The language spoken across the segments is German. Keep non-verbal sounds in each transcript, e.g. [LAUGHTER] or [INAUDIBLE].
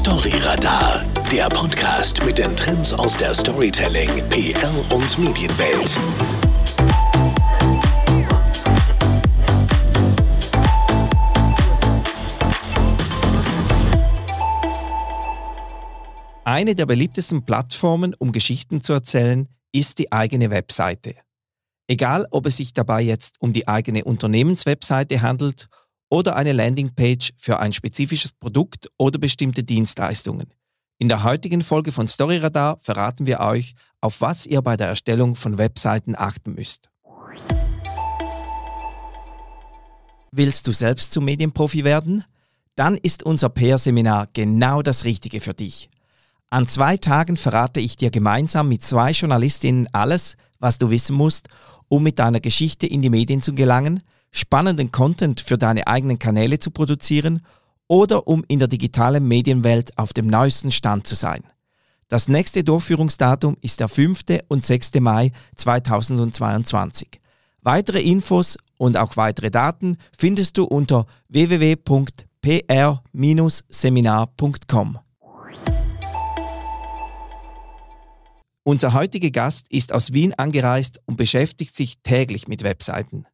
Storyradar, der Podcast mit den Trends aus der Storytelling, PR und Medienwelt. Eine der beliebtesten Plattformen, um Geschichten zu erzählen, ist die eigene Webseite. Egal, ob es sich dabei jetzt um die eigene Unternehmenswebseite handelt oder eine Landingpage für ein spezifisches Produkt oder bestimmte Dienstleistungen. In der heutigen Folge von Storyradar verraten wir euch, auf was ihr bei der Erstellung von Webseiten achten müsst. Willst du selbst zum Medienprofi werden? Dann ist unser PR-Seminar genau das Richtige für dich. An zwei Tagen verrate ich dir gemeinsam mit zwei Journalistinnen alles, was du wissen musst, um mit deiner Geschichte in die Medien zu gelangen – spannenden Content für deine eigenen Kanäle zu produzieren oder um in der digitalen Medienwelt auf dem neuesten Stand zu sein. Das nächste Durchführungsdatum ist der 5. und 6. Mai 2022. Weitere Infos und auch weitere Daten findest du unter www.pr-seminar.com. Unser heutiger Gast ist aus Wien angereist und beschäftigt sich täglich mit Webseiten.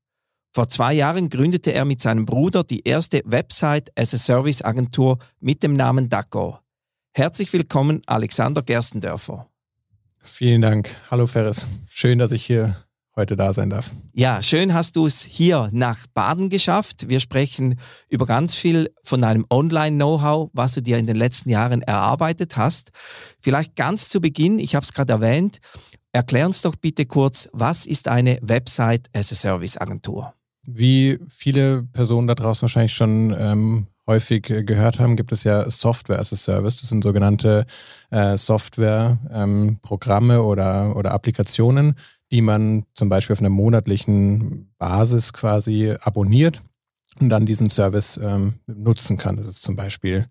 Vor zwei Jahren gründete er mit seinem Bruder die erste Website-as-a-Service-Agentur mit dem Namen DACO. Herzlich willkommen, Alexander Gerstendörfer. Vielen Dank. Hallo Ferris. Schön, dass ich hier heute da sein darf. Ja, schön hast du es hier nach Baden geschafft. Wir sprechen über ganz viel von deinem Online-Know-how, was du dir in den letzten Jahren erarbeitet hast. Vielleicht ganz zu Beginn, ich habe es gerade erwähnt, erklär uns doch bitte kurz, was ist eine Website-as-a-Service-Agentur? Wie viele Personen da draußen wahrscheinlich schon ähm, häufig äh, gehört haben, gibt es ja Software as a Service. Das sind sogenannte äh, Software-Programme ähm, oder, oder Applikationen, die man zum Beispiel auf einer monatlichen Basis quasi abonniert und dann diesen Service ähm, nutzen kann. Das ist zum Beispiel,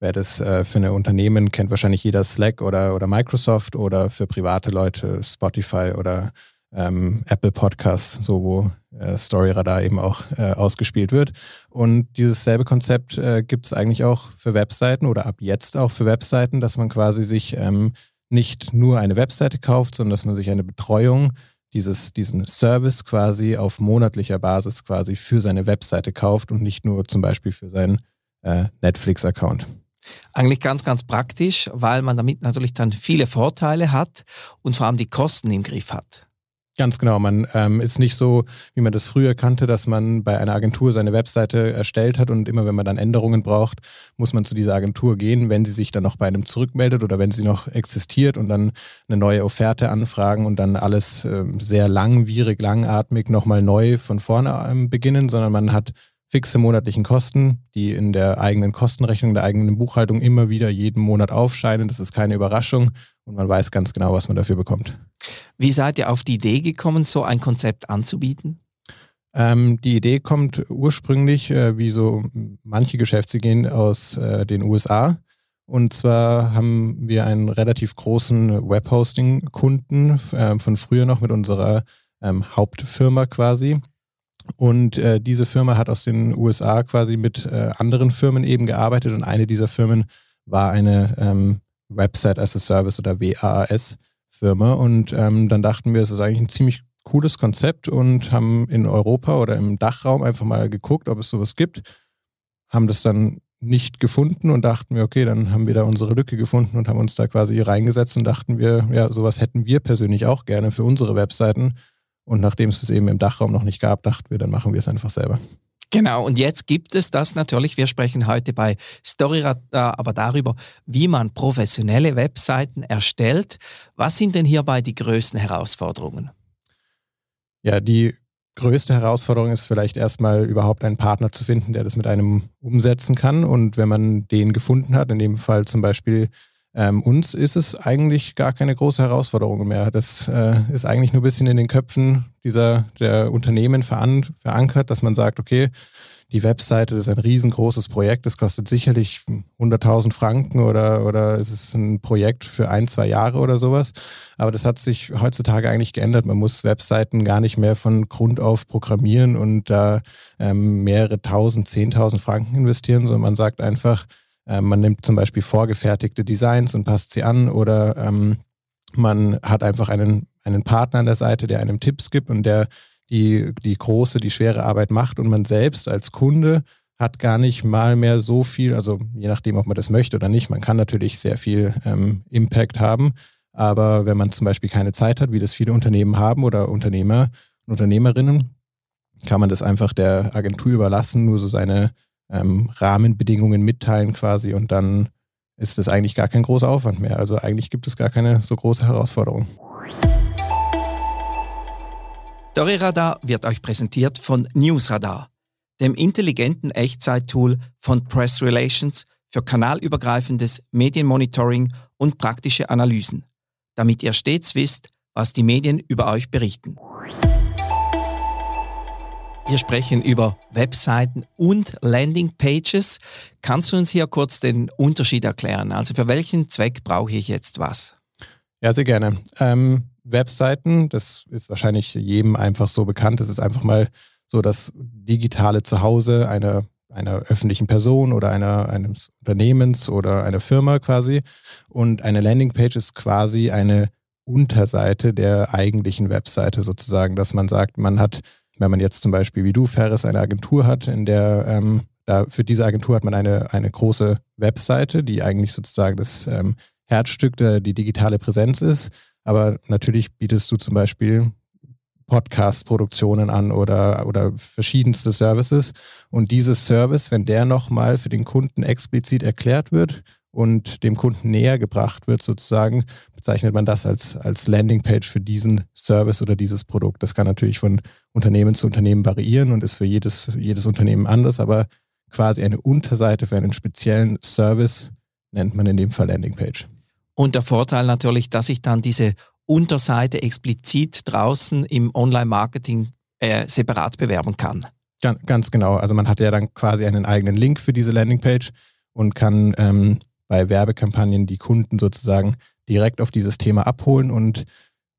wer das äh, für ein Unternehmen kennt, wahrscheinlich jeder Slack oder, oder Microsoft oder für private Leute Spotify oder ähm, Apple Podcasts, so wo äh, Storyradar eben auch äh, ausgespielt wird. Und dieses selbe Konzept äh, gibt es eigentlich auch für Webseiten oder ab jetzt auch für Webseiten, dass man quasi sich ähm, nicht nur eine Webseite kauft, sondern dass man sich eine Betreuung, dieses, diesen Service quasi auf monatlicher Basis quasi für seine Webseite kauft und nicht nur zum Beispiel für seinen äh, Netflix-Account. Eigentlich ganz, ganz praktisch, weil man damit natürlich dann viele Vorteile hat und vor allem die Kosten im Griff hat. Ganz genau. Man ähm, ist nicht so, wie man das früher kannte, dass man bei einer Agentur seine Webseite erstellt hat und immer, wenn man dann Änderungen braucht, muss man zu dieser Agentur gehen, wenn sie sich dann noch bei einem zurückmeldet oder wenn sie noch existiert und dann eine neue Offerte anfragen und dann alles äh, sehr langwierig, langatmig nochmal neu von vorne ähm, beginnen, sondern man hat fixe monatlichen Kosten, die in der eigenen Kostenrechnung, der eigenen Buchhaltung immer wieder jeden Monat aufscheinen. Das ist keine Überraschung und man weiß ganz genau, was man dafür bekommt. Wie seid ihr auf die Idee gekommen, so ein Konzept anzubieten? Ähm, die Idee kommt ursprünglich, äh, wie so manche Geschäftsideen aus äh, den USA. Und zwar haben wir einen relativ großen Webhosting-Kunden äh, von früher noch mit unserer ähm, Hauptfirma quasi. Und äh, diese Firma hat aus den USA quasi mit äh, anderen Firmen eben gearbeitet und eine dieser Firmen war eine ähm, Website as a Service oder WAAS Firma. Und ähm, dann dachten wir, es ist eigentlich ein ziemlich cooles Konzept und haben in Europa oder im Dachraum einfach mal geguckt, ob es sowas gibt. Haben das dann nicht gefunden und dachten wir, okay, dann haben wir da unsere Lücke gefunden und haben uns da quasi reingesetzt und dachten wir, ja, sowas hätten wir persönlich auch gerne für unsere Webseiten und nachdem es es eben im Dachraum noch nicht gab, dachten wir, dann machen wir es einfach selber. Genau, und jetzt gibt es das natürlich. Wir sprechen heute bei Storyradar aber darüber, wie man professionelle Webseiten erstellt. Was sind denn hierbei die größten Herausforderungen? Ja, die größte Herausforderung ist vielleicht erstmal überhaupt einen Partner zu finden, der das mit einem umsetzen kann. Und wenn man den gefunden hat, in dem Fall zum Beispiel ähm, uns ist es eigentlich gar keine große Herausforderung mehr. Das äh, ist eigentlich nur ein bisschen in den Köpfen dieser, der Unternehmen veran verankert, dass man sagt, okay, die Webseite ist ein riesengroßes Projekt, das kostet sicherlich 100.000 Franken oder, oder es ist ein Projekt für ein, zwei Jahre oder sowas. Aber das hat sich heutzutage eigentlich geändert. Man muss Webseiten gar nicht mehr von Grund auf programmieren und da ähm, mehrere tausend, zehntausend Franken investieren, sondern man sagt einfach, äh, man nimmt zum Beispiel vorgefertigte Designs und passt sie an oder ähm, man hat einfach einen, einen Partner an der Seite, der einem Tipps gibt und der die, die große, die schwere Arbeit macht. Und man selbst als Kunde hat gar nicht mal mehr so viel, also je nachdem, ob man das möchte oder nicht, man kann natürlich sehr viel ähm, Impact haben, aber wenn man zum Beispiel keine Zeit hat, wie das viele Unternehmen haben oder Unternehmer und Unternehmerinnen, kann man das einfach der Agentur überlassen, nur so seine ähm, Rahmenbedingungen mitteilen quasi und dann ist das eigentlich gar kein großer Aufwand mehr. Also eigentlich gibt es gar keine so große Herausforderung. Storyradar wird euch präsentiert von Newsradar, dem intelligenten Echtzeit-Tool von Press Relations für kanalübergreifendes Medienmonitoring und praktische Analysen, damit ihr stets wisst, was die Medien über euch berichten. Wir sprechen über Webseiten und Landingpages. Kannst du uns hier kurz den Unterschied erklären? Also für welchen Zweck brauche ich jetzt was? Ja, sehr gerne. Ähm, Webseiten, das ist wahrscheinlich jedem einfach so bekannt. Das ist einfach mal so das digitale Zuhause einer, einer öffentlichen Person oder einer, eines Unternehmens oder einer Firma quasi. Und eine Landingpage ist quasi eine Unterseite der eigentlichen Webseite sozusagen, dass man sagt, man hat, wenn man jetzt zum Beispiel wie du, Ferris, eine Agentur hat, in der ähm, da für diese Agentur hat man eine, eine große Webseite, die eigentlich sozusagen das ähm, Herzstück der die digitale Präsenz ist. Aber natürlich bietest du zum Beispiel Podcast-Produktionen an oder, oder verschiedenste Services. Und dieses Service, wenn der nochmal für den Kunden explizit erklärt wird und dem Kunden näher gebracht wird, sozusagen, bezeichnet man das als, als Landingpage für diesen Service oder dieses Produkt. Das kann natürlich von Unternehmen zu Unternehmen variieren und ist für jedes, für jedes Unternehmen anders, aber quasi eine Unterseite für einen speziellen Service nennt man in dem Fall Landingpage. Und der Vorteil natürlich, dass ich dann diese Unterseite explizit draußen im Online-Marketing äh, separat bewerben kann. Ganz, ganz, genau. Also man hat ja dann quasi einen eigenen Link für diese Landingpage und kann ähm, bei Werbekampagnen die Kunden sozusagen direkt auf dieses Thema abholen und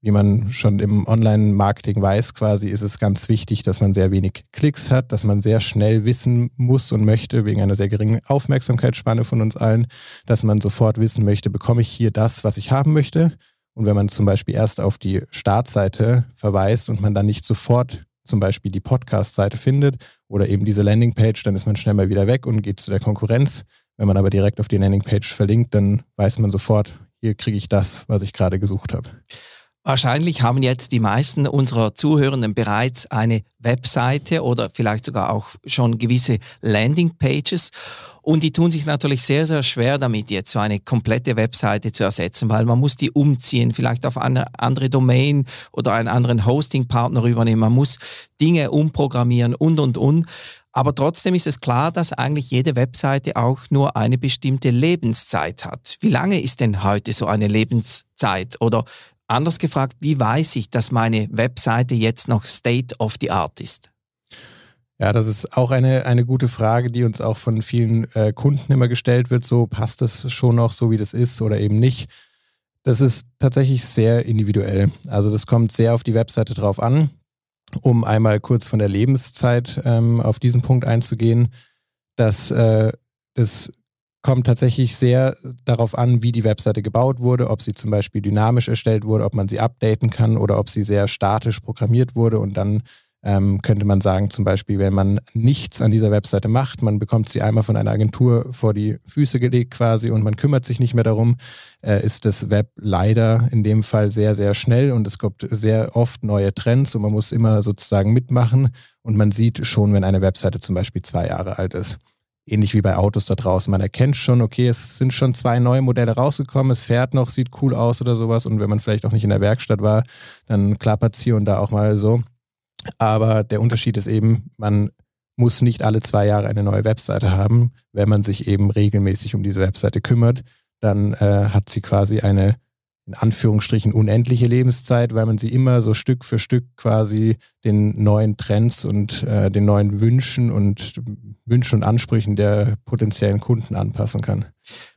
wie man schon im Online-Marketing weiß, quasi ist es ganz wichtig, dass man sehr wenig Klicks hat, dass man sehr schnell wissen muss und möchte, wegen einer sehr geringen Aufmerksamkeitsspanne von uns allen, dass man sofort wissen möchte, bekomme ich hier das, was ich haben möchte. Und wenn man zum Beispiel erst auf die Startseite verweist und man dann nicht sofort zum Beispiel die Podcast-Seite findet oder eben diese Landingpage, dann ist man schnell mal wieder weg und geht zu der Konkurrenz. Wenn man aber direkt auf die Landingpage verlinkt, dann weiß man sofort, hier kriege ich das, was ich gerade gesucht habe. Wahrscheinlich haben jetzt die meisten unserer Zuhörenden bereits eine Webseite oder vielleicht sogar auch schon gewisse Landingpages. Und die tun sich natürlich sehr, sehr schwer damit, jetzt so eine komplette Webseite zu ersetzen, weil man muss die umziehen, vielleicht auf eine andere Domain oder einen anderen Hosting-Partner übernehmen. Man muss Dinge umprogrammieren und, und, und. Aber trotzdem ist es klar, dass eigentlich jede Webseite auch nur eine bestimmte Lebenszeit hat. Wie lange ist denn heute so eine Lebenszeit? Oder Anders gefragt, wie weiß ich, dass meine Webseite jetzt noch State of the Art ist? Ja, das ist auch eine, eine gute Frage, die uns auch von vielen äh, Kunden immer gestellt wird. So passt es schon noch so, wie das ist oder eben nicht. Das ist tatsächlich sehr individuell. Also das kommt sehr auf die Webseite drauf an. Um einmal kurz von der Lebenszeit ähm, auf diesen Punkt einzugehen, dass äh, das kommt tatsächlich sehr darauf an, wie die Webseite gebaut wurde, ob sie zum Beispiel dynamisch erstellt wurde, ob man sie updaten kann oder ob sie sehr statisch programmiert wurde. Und dann ähm, könnte man sagen, zum Beispiel, wenn man nichts an dieser Webseite macht, man bekommt sie einmal von einer Agentur vor die Füße gelegt quasi und man kümmert sich nicht mehr darum, äh, ist das Web leider in dem Fall sehr, sehr schnell und es gibt sehr oft neue Trends und man muss immer sozusagen mitmachen und man sieht schon, wenn eine Webseite zum Beispiel zwei Jahre alt ist ähnlich wie bei Autos da draußen. Man erkennt schon, okay, es sind schon zwei neue Modelle rausgekommen, es fährt noch, sieht cool aus oder sowas. Und wenn man vielleicht auch nicht in der Werkstatt war, dann klappert es hier und da auch mal so. Aber der Unterschied ist eben, man muss nicht alle zwei Jahre eine neue Webseite haben. Wenn man sich eben regelmäßig um diese Webseite kümmert, dann äh, hat sie quasi eine in Anführungsstrichen unendliche Lebenszeit, weil man sie immer so Stück für Stück quasi den neuen Trends und äh, den neuen Wünschen und Wünschen und Ansprüchen der potenziellen Kunden anpassen kann.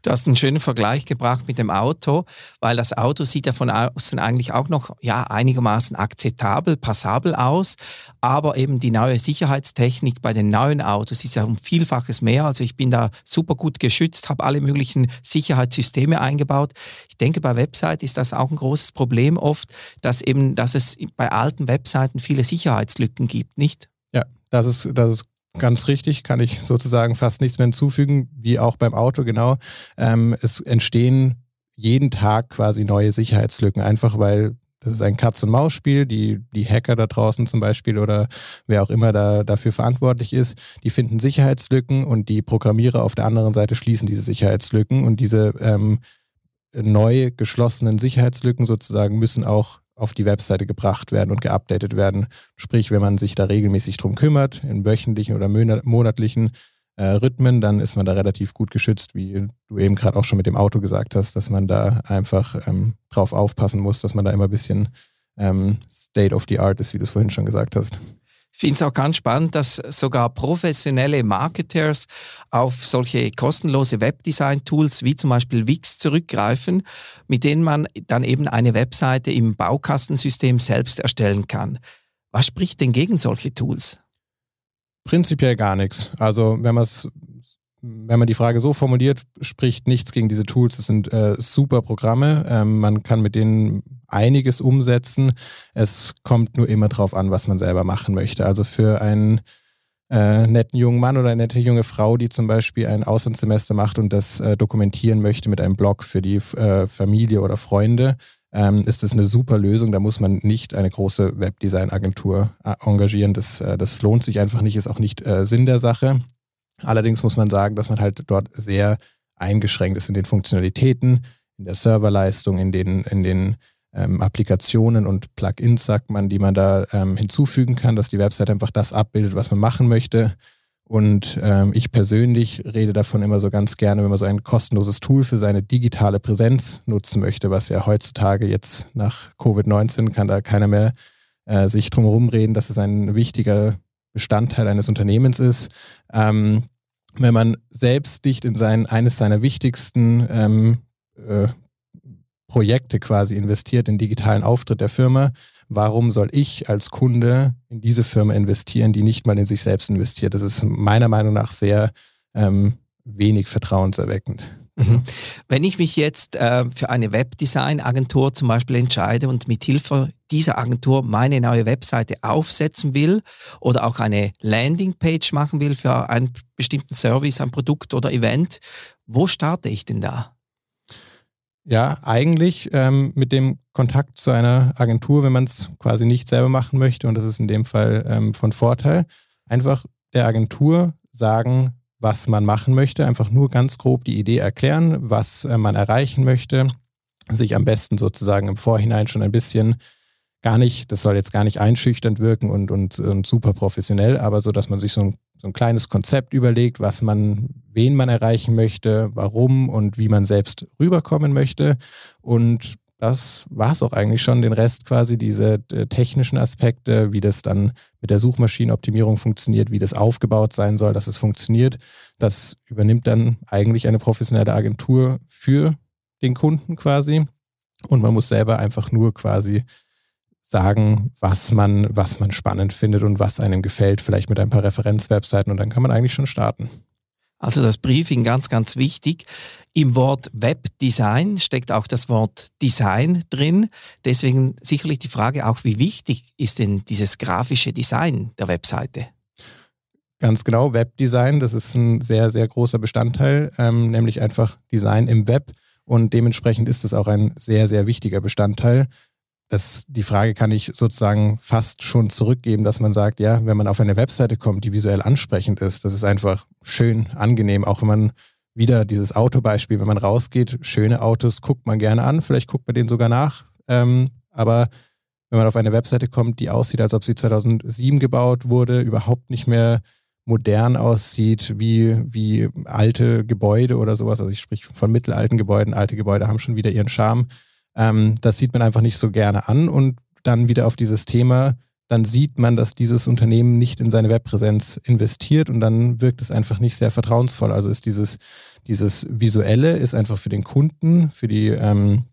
Du hast einen schönen Vergleich gebracht mit dem Auto, weil das Auto sieht ja von außen eigentlich auch noch ja, einigermaßen akzeptabel, passabel aus, aber eben die neue Sicherheitstechnik bei den neuen Autos ist ja um Vielfaches mehr. Also ich bin da super gut geschützt, habe alle möglichen Sicherheitssysteme eingebaut. Ich denke, bei Website ist das auch ein großes Problem oft, dass eben, dass es bei alten Webseiten viele Sicherheitslücken gibt, nicht? Ja, das ist, das ist Ganz richtig, kann ich sozusagen fast nichts mehr hinzufügen, wie auch beim Auto, genau. Ähm, es entstehen jeden Tag quasi neue Sicherheitslücken, einfach weil das ist ein Katz-und-Maus-Spiel. Die, die Hacker da draußen zum Beispiel oder wer auch immer da dafür verantwortlich ist, die finden Sicherheitslücken und die Programmierer auf der anderen Seite schließen diese Sicherheitslücken und diese ähm, neu geschlossenen Sicherheitslücken sozusagen müssen auch auf die Webseite gebracht werden und geupdatet werden. Sprich, wenn man sich da regelmäßig drum kümmert, in wöchentlichen oder monatlichen äh, Rhythmen, dann ist man da relativ gut geschützt, wie du eben gerade auch schon mit dem Auto gesagt hast, dass man da einfach ähm, drauf aufpassen muss, dass man da immer ein bisschen ähm, State of the Art ist, wie du es vorhin schon gesagt hast. Ich finde es auch ganz spannend, dass sogar professionelle Marketers auf solche kostenlose Webdesign-Tools wie zum Beispiel Wix zurückgreifen, mit denen man dann eben eine Webseite im Baukastensystem selbst erstellen kann. Was spricht denn gegen solche Tools? Prinzipiell gar nichts. Also wenn man es wenn man die Frage so formuliert, spricht nichts gegen diese Tools. Es sind äh, super Programme. Ähm, man kann mit denen einiges umsetzen. Es kommt nur immer darauf an, was man selber machen möchte. Also für einen äh, netten jungen Mann oder eine nette junge Frau, die zum Beispiel ein Auslandssemester macht und das äh, dokumentieren möchte mit einem Blog für die äh, Familie oder Freunde, ähm, ist das eine super Lösung. Da muss man nicht eine große Webdesign-Agentur äh, engagieren. Das, äh, das lohnt sich einfach nicht, ist auch nicht äh, Sinn der Sache. Allerdings muss man sagen, dass man halt dort sehr eingeschränkt ist in den Funktionalitäten, in der Serverleistung, in den, in den ähm, Applikationen und Plugins, sagt man, die man da ähm, hinzufügen kann, dass die Website einfach das abbildet, was man machen möchte. Und ähm, ich persönlich rede davon immer so ganz gerne, wenn man so ein kostenloses Tool für seine digitale Präsenz nutzen möchte, was ja heutzutage jetzt nach Covid-19 kann da keiner mehr äh, sich drum reden, dass es ein wichtiger Bestandteil eines Unternehmens ist. Ähm, wenn man selbst nicht in sein, eines seiner wichtigsten ähm, äh, Projekte quasi investiert, in digitalen Auftritt der Firma, warum soll ich als Kunde in diese Firma investieren, die nicht mal in sich selbst investiert? Das ist meiner Meinung nach sehr ähm, wenig vertrauenserweckend. Mhm. Wenn ich mich jetzt äh, für eine Webdesign-Agentur zum Beispiel entscheide und mit Hilfe dieser Agentur meine neue Webseite aufsetzen will oder auch eine Landingpage machen will für einen bestimmten Service, ein Produkt oder Event, wo starte ich denn da? Ja, eigentlich ähm, mit dem Kontakt zu einer Agentur, wenn man es quasi nicht selber machen möchte, und das ist in dem Fall ähm, von Vorteil, einfach der Agentur sagen, was man machen möchte, einfach nur ganz grob die Idee erklären, was äh, man erreichen möchte, sich am besten sozusagen im Vorhinein schon ein bisschen gar nicht, das soll jetzt gar nicht einschüchternd wirken und, und, und super professionell, aber so, dass man sich so ein, so ein kleines Konzept überlegt, was man, wen man erreichen möchte, warum und wie man selbst rüberkommen möchte. Und das war es auch eigentlich schon. Den Rest quasi, diese äh, technischen Aspekte, wie das dann mit der Suchmaschinenoptimierung funktioniert, wie das aufgebaut sein soll, dass es funktioniert, das übernimmt dann eigentlich eine professionelle Agentur für den Kunden quasi. Und man muss selber einfach nur quasi sagen, was man, was man spannend findet und was einem gefällt, vielleicht mit ein paar Referenzwebseiten und dann kann man eigentlich schon starten. Also das Briefing ganz, ganz wichtig. Im Wort Webdesign steckt auch das Wort Design drin. Deswegen sicherlich die Frage auch, wie wichtig ist denn dieses grafische Design der Webseite? Ganz genau, Webdesign, das ist ein sehr, sehr großer Bestandteil, ähm, nämlich einfach Design im Web. Und dementsprechend ist es auch ein sehr, sehr wichtiger Bestandteil das, die Frage kann ich sozusagen fast schon zurückgeben, dass man sagt, ja, wenn man auf eine Webseite kommt, die visuell ansprechend ist, das ist einfach schön, angenehm, auch wenn man wieder dieses Autobeispiel, wenn man rausgeht, schöne Autos guckt man gerne an, vielleicht guckt man den sogar nach, ähm, aber wenn man auf eine Webseite kommt, die aussieht, als ob sie 2007 gebaut wurde, überhaupt nicht mehr modern aussieht, wie, wie alte Gebäude oder sowas, also ich spreche von mittelalten Gebäuden, alte Gebäude haben schon wieder ihren Charme, ähm, das sieht man einfach nicht so gerne an und dann wieder auf dieses Thema, dann sieht man, dass dieses Unternehmen nicht in seine Webpräsenz investiert und dann wirkt es einfach nicht sehr vertrauensvoll. Also ist dieses, dieses Visuelle ist einfach für den Kunden, für die ähm,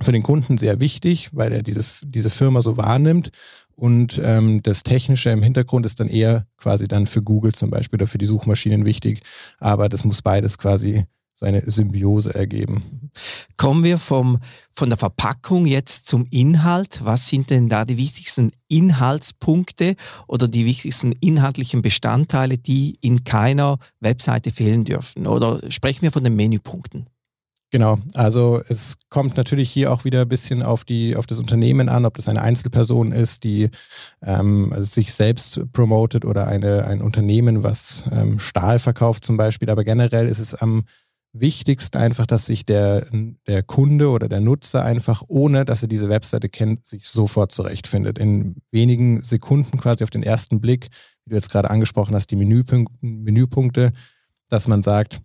für den Kunden sehr wichtig, weil er diese, diese Firma so wahrnimmt. Und ähm, das Technische im Hintergrund ist dann eher quasi dann für Google zum Beispiel oder für die Suchmaschinen wichtig. Aber das muss beides quasi so eine Symbiose ergeben. Kommen wir vom, von der Verpackung jetzt zum Inhalt. Was sind denn da die wichtigsten Inhaltspunkte oder die wichtigsten inhaltlichen Bestandteile, die in keiner Webseite fehlen dürfen? Oder sprechen wir von den Menüpunkten? Genau, also es kommt natürlich hier auch wieder ein bisschen auf, die, auf das Unternehmen an, ob das eine Einzelperson ist, die ähm, sich selbst promotet oder eine, ein Unternehmen, was ähm, Stahl verkauft zum Beispiel. Aber generell ist es am wichtigsten einfach, dass sich der, der Kunde oder der Nutzer einfach, ohne dass er diese Webseite kennt, sich sofort zurechtfindet. In wenigen Sekunden quasi auf den ersten Blick, wie du jetzt gerade angesprochen hast, die Menüpunkte, Menüpunkte dass man sagt,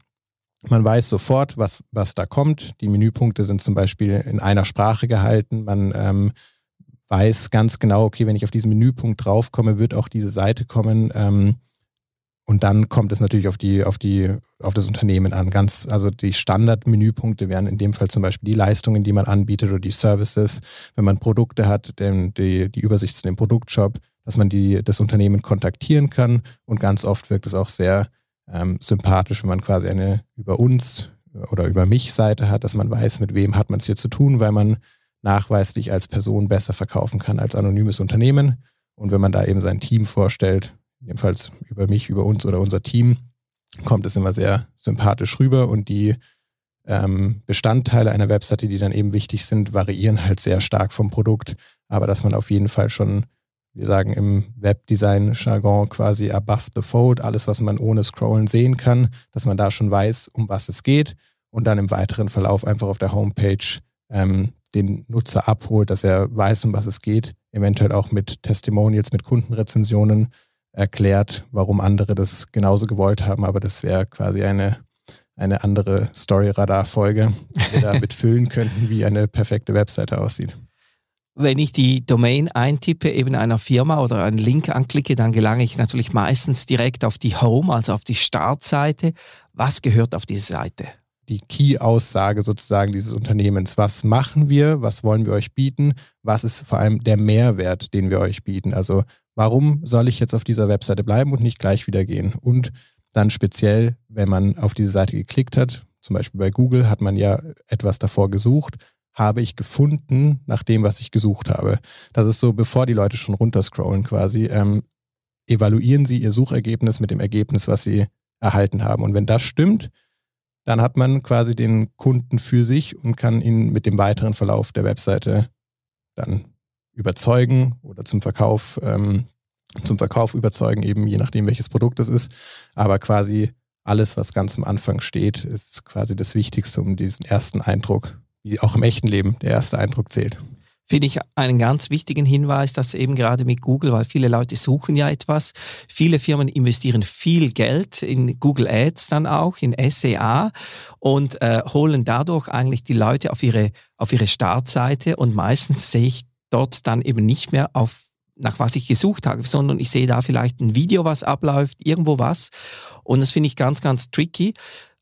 man weiß sofort, was, was da kommt. Die Menüpunkte sind zum Beispiel in einer Sprache gehalten. Man ähm, weiß ganz genau, okay, wenn ich auf diesen Menüpunkt draufkomme, wird auch diese Seite kommen. Ähm, und dann kommt es natürlich auf die, auf die, auf das Unternehmen an. Ganz, also die Standardmenüpunkte wären in dem Fall zum Beispiel die Leistungen, die man anbietet oder die Services. Wenn man Produkte hat, den, die, die Übersicht zu dem Produktshop, dass man die, das Unternehmen kontaktieren kann. Und ganz oft wirkt es auch sehr ähm, sympathisch, wenn man quasi eine über uns oder über mich Seite hat, dass man weiß, mit wem hat man es hier zu tun, weil man nachweislich als Person besser verkaufen kann als anonymes Unternehmen. Und wenn man da eben sein Team vorstellt, jedenfalls über mich, über uns oder unser Team, kommt es immer sehr sympathisch rüber und die ähm, Bestandteile einer Webseite, die dann eben wichtig sind, variieren halt sehr stark vom Produkt, aber dass man auf jeden Fall schon wir sagen im Webdesign-Jargon quasi above the fold, alles, was man ohne Scrollen sehen kann, dass man da schon weiß, um was es geht und dann im weiteren Verlauf einfach auf der Homepage ähm, den Nutzer abholt, dass er weiß, um was es geht, eventuell auch mit Testimonials, mit Kundenrezensionen erklärt, warum andere das genauso gewollt haben, aber das wäre quasi eine, eine andere Story-Radar-Folge, die wir damit [LAUGHS] füllen könnten, wie eine perfekte Webseite aussieht wenn ich die Domain eintippe, eben einer Firma oder einen Link anklicke, dann gelange ich natürlich meistens direkt auf die Home, also auf die Startseite. Was gehört auf diese Seite? Die Key-Aussage sozusagen dieses Unternehmens. Was machen wir? Was wollen wir euch bieten? Was ist vor allem der Mehrwert, den wir euch bieten? Also warum soll ich jetzt auf dieser Webseite bleiben und nicht gleich wieder gehen? Und dann speziell, wenn man auf diese Seite geklickt hat, zum Beispiel bei Google hat man ja etwas davor gesucht, habe ich gefunden nach dem, was ich gesucht habe. Das ist so, bevor die Leute schon runterscrollen quasi, ähm, evaluieren sie ihr Suchergebnis mit dem Ergebnis, was sie erhalten haben. Und wenn das stimmt, dann hat man quasi den Kunden für sich und kann ihn mit dem weiteren Verlauf der Webseite dann überzeugen oder zum Verkauf, ähm, zum Verkauf überzeugen, eben je nachdem, welches Produkt es ist. Aber quasi alles, was ganz am Anfang steht, ist quasi das Wichtigste, um diesen ersten Eindruck wie auch im echten Leben der erste Eindruck zählt. Finde ich einen ganz wichtigen Hinweis, dass eben gerade mit Google, weil viele Leute suchen ja etwas, viele Firmen investieren viel Geld in Google Ads dann auch, in SEA und äh, holen dadurch eigentlich die Leute auf ihre, auf ihre Startseite und meistens sehe ich dort dann eben nicht mehr auf nach was ich gesucht habe, sondern ich sehe da vielleicht ein Video, was abläuft, irgendwo was. Und das finde ich ganz, ganz tricky.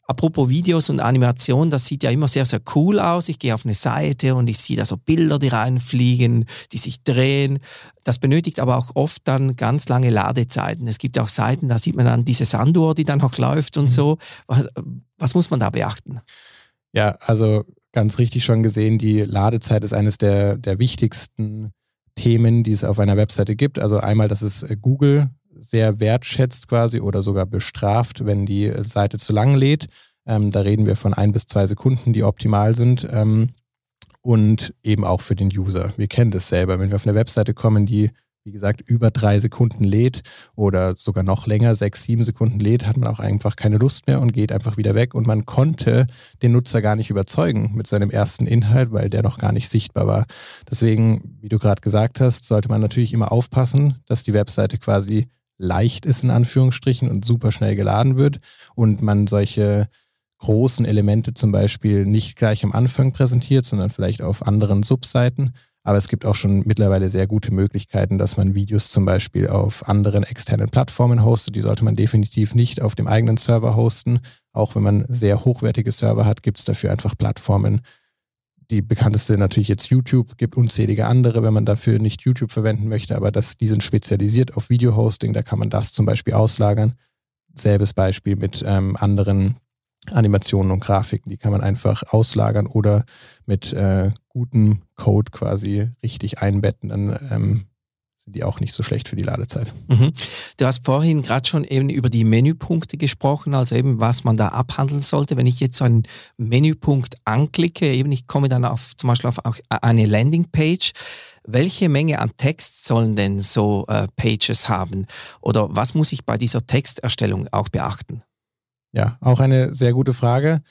Apropos Videos und Animation, das sieht ja immer sehr, sehr cool aus. Ich gehe auf eine Seite und ich sehe da so Bilder, die reinfliegen, die sich drehen. Das benötigt aber auch oft dann ganz lange Ladezeiten. Es gibt auch Seiten, da sieht man dann diese Sanduhr, die dann auch läuft und mhm. so. Was, was muss man da beachten? Ja, also ganz richtig schon gesehen, die Ladezeit ist eines der, der wichtigsten Themen, die es auf einer Webseite gibt. Also einmal, dass es äh, Google sehr wertschätzt quasi oder sogar bestraft, wenn die Seite zu lang lädt. Ähm, da reden wir von ein bis zwei Sekunden, die optimal sind. Ähm, und eben auch für den User. Wir kennen das selber. Wenn wir auf eine Webseite kommen, die, wie gesagt, über drei Sekunden lädt oder sogar noch länger, sechs, sieben Sekunden lädt, hat man auch einfach keine Lust mehr und geht einfach wieder weg. Und man konnte den Nutzer gar nicht überzeugen mit seinem ersten Inhalt, weil der noch gar nicht sichtbar war. Deswegen, wie du gerade gesagt hast, sollte man natürlich immer aufpassen, dass die Webseite quasi leicht ist in Anführungsstrichen und super schnell geladen wird und man solche großen Elemente zum Beispiel nicht gleich am Anfang präsentiert, sondern vielleicht auf anderen Subseiten. Aber es gibt auch schon mittlerweile sehr gute Möglichkeiten, dass man Videos zum Beispiel auf anderen externen Plattformen hostet. Die sollte man definitiv nicht auf dem eigenen Server hosten. Auch wenn man sehr hochwertige Server hat, gibt es dafür einfach Plattformen. Die bekannteste natürlich jetzt YouTube, gibt unzählige andere, wenn man dafür nicht YouTube verwenden möchte, aber das, die sind spezialisiert auf Video-Hosting, da kann man das zum Beispiel auslagern. Selbes Beispiel mit ähm, anderen Animationen und Grafiken, die kann man einfach auslagern oder mit äh, gutem Code quasi richtig einbetten. Dann ähm, sind die auch nicht so schlecht für die Ladezeit. Mhm. Du hast vorhin gerade schon eben über die Menüpunkte gesprochen, also eben was man da abhandeln sollte. Wenn ich jetzt so einen Menüpunkt anklicke, eben ich komme dann auf zum Beispiel auf eine Landingpage, welche Menge an Text sollen denn so äh, Pages haben? Oder was muss ich bei dieser Texterstellung auch beachten? Ja, auch eine sehr gute Frage.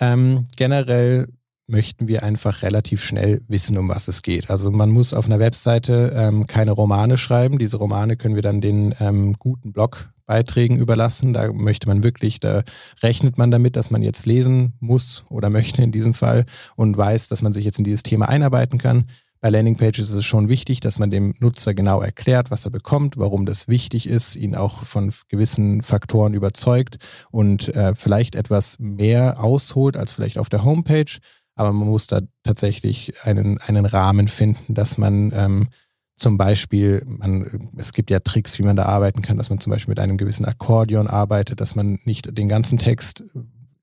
Ähm, generell möchten wir einfach relativ schnell wissen, um was es geht. Also man muss auf einer Webseite ähm, keine Romane schreiben. Diese Romane können wir dann den ähm, guten Blogbeiträgen überlassen. Da möchte man wirklich, da rechnet man damit, dass man jetzt lesen muss oder [LAUGHS] möchte in diesem Fall und weiß, dass man sich jetzt in dieses Thema einarbeiten kann. Bei Landingpages ist es schon wichtig, dass man dem Nutzer genau erklärt, was er bekommt, warum das wichtig ist, ihn auch von gewissen Faktoren überzeugt und äh, vielleicht etwas mehr ausholt als vielleicht auf der Homepage. Aber man muss da tatsächlich einen, einen Rahmen finden, dass man ähm, zum Beispiel, man, es gibt ja Tricks, wie man da arbeiten kann, dass man zum Beispiel mit einem gewissen Akkordeon arbeitet, dass man nicht den ganzen Text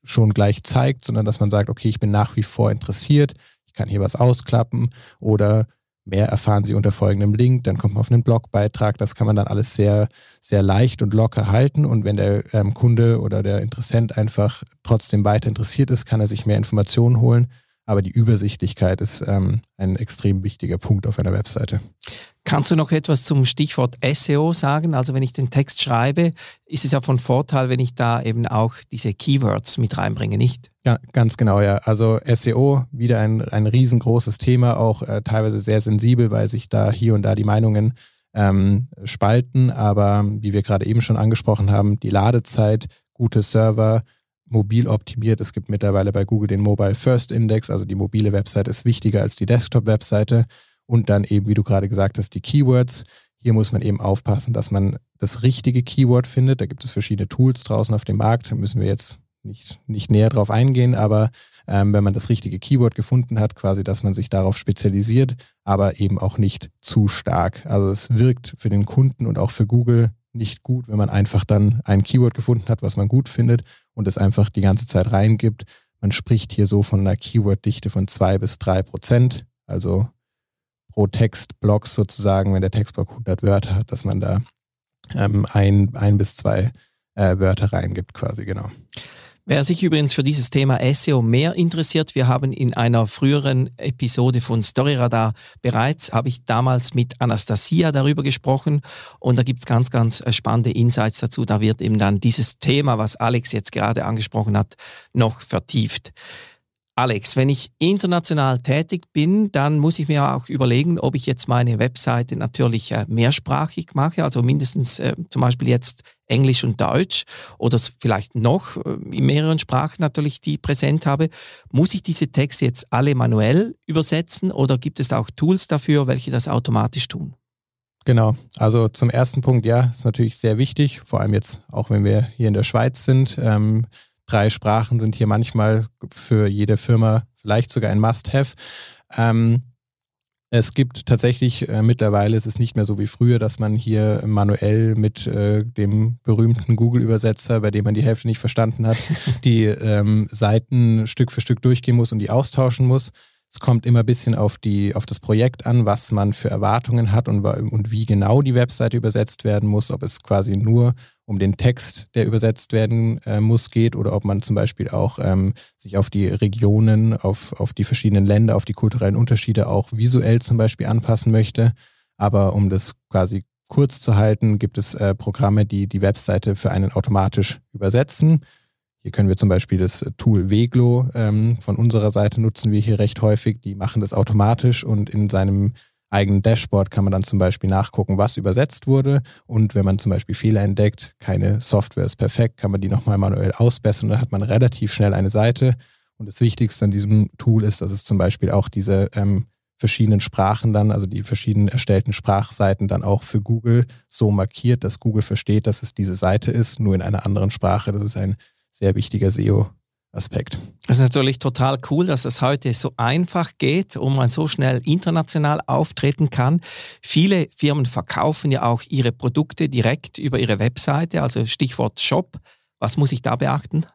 schon gleich zeigt, sondern dass man sagt, okay, ich bin nach wie vor interessiert, ich kann hier was ausklappen oder mehr erfahren Sie unter folgendem Link, dann kommt man auf einen Blogbeitrag. Das kann man dann alles sehr, sehr leicht und locker halten. Und wenn der ähm, Kunde oder der Interessent einfach trotzdem weiter interessiert ist, kann er sich mehr Informationen holen. Aber die Übersichtlichkeit ist ähm, ein extrem wichtiger Punkt auf einer Webseite. Kannst du noch etwas zum Stichwort SEO sagen? Also wenn ich den Text schreibe, ist es ja von Vorteil, wenn ich da eben auch diese Keywords mit reinbringe, nicht? Ja, ganz genau, ja. Also SEO, wieder ein, ein riesengroßes Thema, auch äh, teilweise sehr sensibel, weil sich da hier und da die Meinungen ähm, spalten. Aber wie wir gerade eben schon angesprochen haben, die Ladezeit, gute Server, mobil optimiert. Es gibt mittlerweile bei Google den Mobile First Index, also die mobile Website ist wichtiger als die Desktop-Webseite. Und dann eben, wie du gerade gesagt hast, die Keywords. Hier muss man eben aufpassen, dass man das richtige Keyword findet. Da gibt es verschiedene Tools draußen auf dem Markt. Da müssen wir jetzt nicht, nicht näher drauf eingehen, aber ähm, wenn man das richtige Keyword gefunden hat, quasi, dass man sich darauf spezialisiert, aber eben auch nicht zu stark. Also es wirkt für den Kunden und auch für Google nicht gut, wenn man einfach dann ein Keyword gefunden hat, was man gut findet und es einfach die ganze Zeit reingibt. Man spricht hier so von einer Keyworddichte von zwei bis drei Prozent, also pro Textblock sozusagen, wenn der Textblock 100 Wörter hat, dass man da ähm, ein, ein bis zwei äh, Wörter reingibt, quasi genau. Wer sich übrigens für dieses Thema SEO mehr interessiert, wir haben in einer früheren Episode von Storyradar bereits, habe ich damals mit Anastasia darüber gesprochen und da gibt es ganz, ganz äh, spannende Insights dazu. Da wird eben dann dieses Thema, was Alex jetzt gerade angesprochen hat, noch vertieft. Alex, wenn ich international tätig bin, dann muss ich mir auch überlegen, ob ich jetzt meine Webseite natürlich äh, mehrsprachig mache, also mindestens äh, zum Beispiel jetzt Englisch und Deutsch oder vielleicht noch äh, in mehreren Sprachen natürlich die präsent habe. Muss ich diese Texte jetzt alle manuell übersetzen oder gibt es auch Tools dafür, welche das automatisch tun? Genau, also zum ersten Punkt, ja, ist natürlich sehr wichtig, vor allem jetzt auch wenn wir hier in der Schweiz sind. Ähm, drei Sprachen sind hier manchmal für jede Firma vielleicht sogar ein Must-Have. Ähm, es gibt tatsächlich äh, mittlerweile, ist es nicht mehr so wie früher, dass man hier manuell mit äh, dem berühmten Google-Übersetzer, bei dem man die Hälfte nicht verstanden hat, [LAUGHS] die ähm, Seiten Stück für Stück durchgehen muss und die austauschen muss. Es kommt immer ein bisschen auf, die, auf das Projekt an, was man für Erwartungen hat und, und wie genau die Webseite übersetzt werden muss, ob es quasi nur um den Text, der übersetzt werden äh, muss, geht oder ob man zum Beispiel auch ähm, sich auf die Regionen, auf, auf die verschiedenen Länder, auf die kulturellen Unterschiede auch visuell zum Beispiel anpassen möchte. Aber um das quasi kurz zu halten, gibt es äh, Programme, die die Webseite für einen automatisch übersetzen. Hier können wir zum Beispiel das Tool Weglo ähm, von unserer Seite nutzen wir hier recht häufig. Die machen das automatisch und in seinem eigenen Dashboard kann man dann zum Beispiel nachgucken, was übersetzt wurde. Und wenn man zum Beispiel Fehler entdeckt, keine Software ist perfekt, kann man die nochmal manuell ausbessern. Dann hat man relativ schnell eine Seite. Und das Wichtigste an diesem Tool ist, dass es zum Beispiel auch diese ähm, verschiedenen Sprachen dann, also die verschiedenen erstellten Sprachseiten dann auch für Google so markiert, dass Google versteht, dass es diese Seite ist, nur in einer anderen Sprache. Das ist ein sehr wichtiger SEO. Aspekt. Das ist natürlich total cool, dass es heute so einfach geht und man so schnell international auftreten kann. Viele Firmen verkaufen ja auch ihre Produkte direkt über ihre Webseite, also Stichwort Shop. Was muss ich da beachten?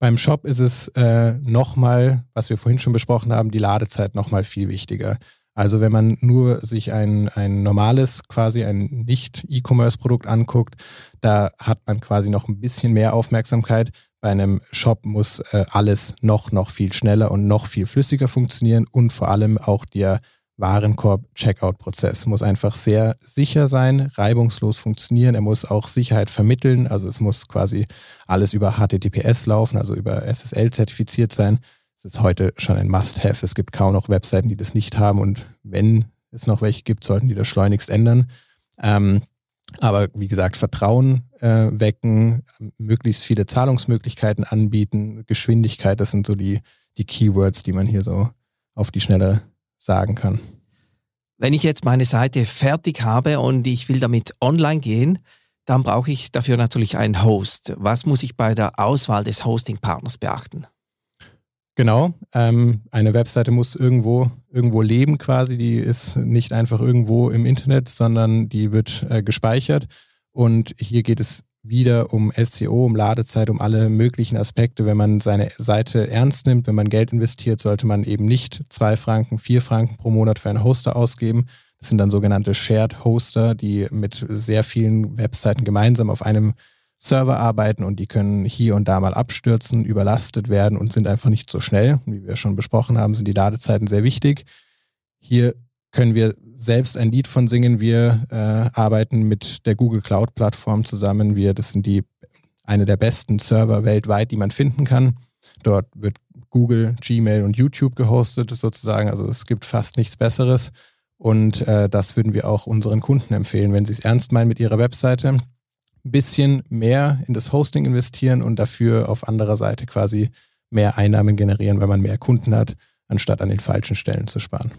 Beim Shop ist es äh, nochmal, was wir vorhin schon besprochen haben, die Ladezeit nochmal viel wichtiger. Also wenn man nur sich ein, ein normales, quasi ein Nicht-E-Commerce-Produkt anguckt, da hat man quasi noch ein bisschen mehr Aufmerksamkeit. Bei einem Shop muss äh, alles noch, noch viel schneller und noch viel flüssiger funktionieren und vor allem auch der Warenkorb-Checkout-Prozess muss einfach sehr sicher sein, reibungslos funktionieren. Er muss auch Sicherheit vermitteln. Also es muss quasi alles über HTTPS laufen, also über SSL zertifiziert sein. Es ist heute schon ein Must-Have. Es gibt kaum noch Webseiten, die das nicht haben. Und wenn es noch welche gibt, sollten die das schleunigst ändern. Ähm, aber wie gesagt, Vertrauen äh, wecken, möglichst viele Zahlungsmöglichkeiten anbieten, Geschwindigkeit, das sind so die, die Keywords, die man hier so auf die Schnelle sagen kann. Wenn ich jetzt meine Seite fertig habe und ich will damit online gehen, dann brauche ich dafür natürlich einen Host. Was muss ich bei der Auswahl des Hosting-Partners beachten? Genau, ähm, eine Webseite muss irgendwo, irgendwo leben quasi. Die ist nicht einfach irgendwo im Internet, sondern die wird äh, gespeichert. Und hier geht es wieder um SEO, um Ladezeit, um alle möglichen Aspekte. Wenn man seine Seite ernst nimmt, wenn man Geld investiert, sollte man eben nicht zwei Franken, vier Franken pro Monat für einen Hoster ausgeben. Das sind dann sogenannte Shared Hoster, die mit sehr vielen Webseiten gemeinsam auf einem Server arbeiten und die können hier und da mal abstürzen, überlastet werden und sind einfach nicht so schnell. Wie wir schon besprochen haben, sind die Ladezeiten sehr wichtig. Hier können wir selbst ein Lied von singen. Wir äh, arbeiten mit der Google Cloud Plattform zusammen. Wir, das sind die eine der besten Server weltweit, die man finden kann. Dort wird Google, Gmail und YouTube gehostet sozusagen. Also es gibt fast nichts Besseres. Und äh, das würden wir auch unseren Kunden empfehlen, wenn sie es ernst meinen mit ihrer Webseite. Ein bisschen mehr in das Hosting investieren und dafür auf anderer Seite quasi mehr Einnahmen generieren, weil man mehr Kunden hat, anstatt an den falschen Stellen zu sparen.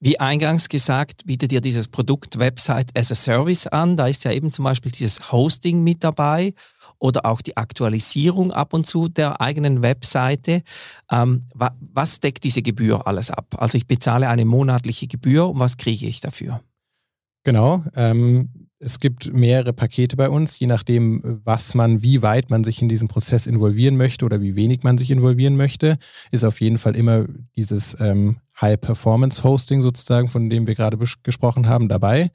Wie eingangs gesagt, bietet ihr dieses Produkt Website as a Service an. Da ist ja eben zum Beispiel dieses Hosting mit dabei oder auch die Aktualisierung ab und zu der eigenen Webseite. Ähm, wa was deckt diese Gebühr alles ab? Also ich bezahle eine monatliche Gebühr und was kriege ich dafür? Genau. Ähm, es gibt mehrere Pakete bei uns, je nachdem, was man, wie weit man sich in diesen Prozess involvieren möchte oder wie wenig man sich involvieren möchte, ist auf jeden Fall immer dieses ähm, High-Performance-Hosting sozusagen, von dem wir gerade gesprochen haben, dabei.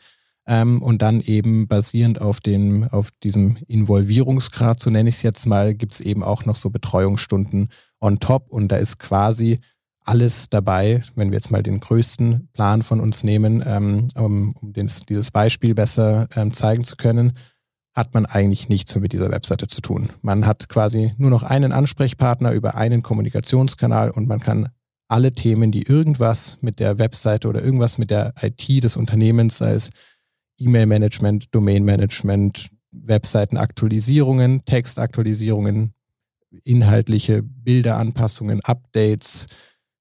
Ähm, und dann eben basierend auf, den, auf diesem Involvierungsgrad, so nenne ich es jetzt mal, gibt es eben auch noch so Betreuungsstunden on top. Und da ist quasi alles dabei, wenn wir jetzt mal den größten Plan von uns nehmen, ähm, um, dieses, dieses Beispiel besser ähm, zeigen zu können, hat man eigentlich nichts mehr mit dieser Webseite zu tun. Man hat quasi nur noch einen Ansprechpartner über einen Kommunikationskanal und man kann alle Themen, die irgendwas mit der Webseite oder irgendwas mit der IT des Unternehmens, sei es E-Mail-Management, Domain-Management, Webseitenaktualisierungen, Textaktualisierungen, inhaltliche Bilderanpassungen, Updates,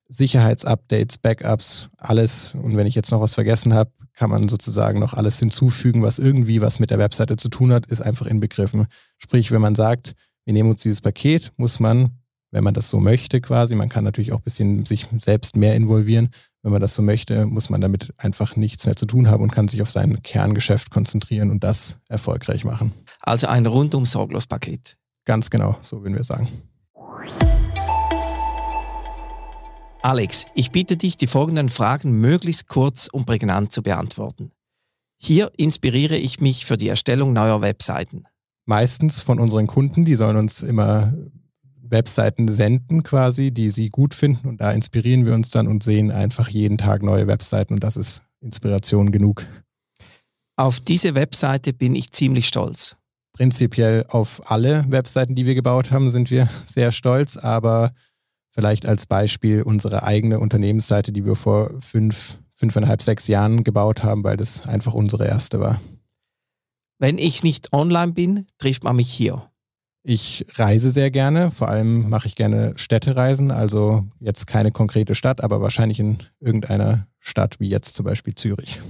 Sicherheitsupdates, Backups, alles. Und wenn ich jetzt noch was vergessen habe, kann man sozusagen noch alles hinzufügen, was irgendwie was mit der Webseite zu tun hat, ist einfach inbegriffen. Sprich, wenn man sagt, wir nehmen uns dieses Paket, muss man, wenn man das so möchte quasi, man kann natürlich auch ein bisschen sich selbst mehr involvieren, wenn man das so möchte, muss man damit einfach nichts mehr zu tun haben und kann sich auf sein Kerngeschäft konzentrieren und das erfolgreich machen. Also ein rundum sorglos Paket. Ganz genau, so würden wir sagen. Alex, ich bitte dich, die folgenden Fragen möglichst kurz und prägnant zu beantworten. Hier inspiriere ich mich für die Erstellung neuer Webseiten. Meistens von unseren Kunden, die sollen uns immer Webseiten senden quasi, die sie gut finden und da inspirieren wir uns dann und sehen einfach jeden Tag neue Webseiten und das ist Inspiration genug. Auf diese Webseite bin ich ziemlich stolz. Prinzipiell auf alle Webseiten, die wir gebaut haben, sind wir [LAUGHS] sehr stolz, aber Vielleicht als Beispiel unsere eigene Unternehmensseite, die wir vor fünf, fünfeinhalb, sechs Jahren gebaut haben, weil das einfach unsere erste war. Wenn ich nicht online bin, trifft man mich hier. Ich reise sehr gerne, vor allem mache ich gerne Städtereisen, also jetzt keine konkrete Stadt, aber wahrscheinlich in irgendeiner Stadt wie jetzt zum Beispiel Zürich.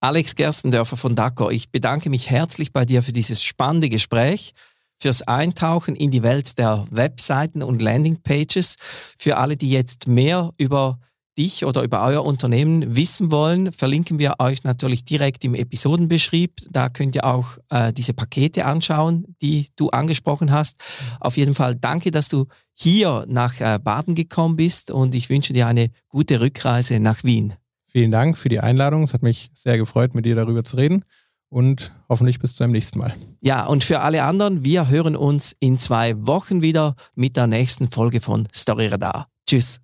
Alex Gerstendörfer von DACO, ich bedanke mich herzlich bei dir für dieses spannende Gespräch, fürs Eintauchen in die Welt der Webseiten und Landingpages, für alle, die jetzt mehr über dich oder über euer Unternehmen wissen wollen, verlinken wir euch natürlich direkt im Episodenbeschrieb. Da könnt ihr auch äh, diese Pakete anschauen, die du angesprochen hast. Auf jeden Fall danke, dass du hier nach äh, Baden gekommen bist und ich wünsche dir eine gute Rückreise nach Wien. Vielen Dank für die Einladung. Es hat mich sehr gefreut, mit dir darüber zu reden und hoffentlich bis zum nächsten Mal. Ja, und für alle anderen, wir hören uns in zwei Wochen wieder mit der nächsten Folge von Story Radar. Tschüss.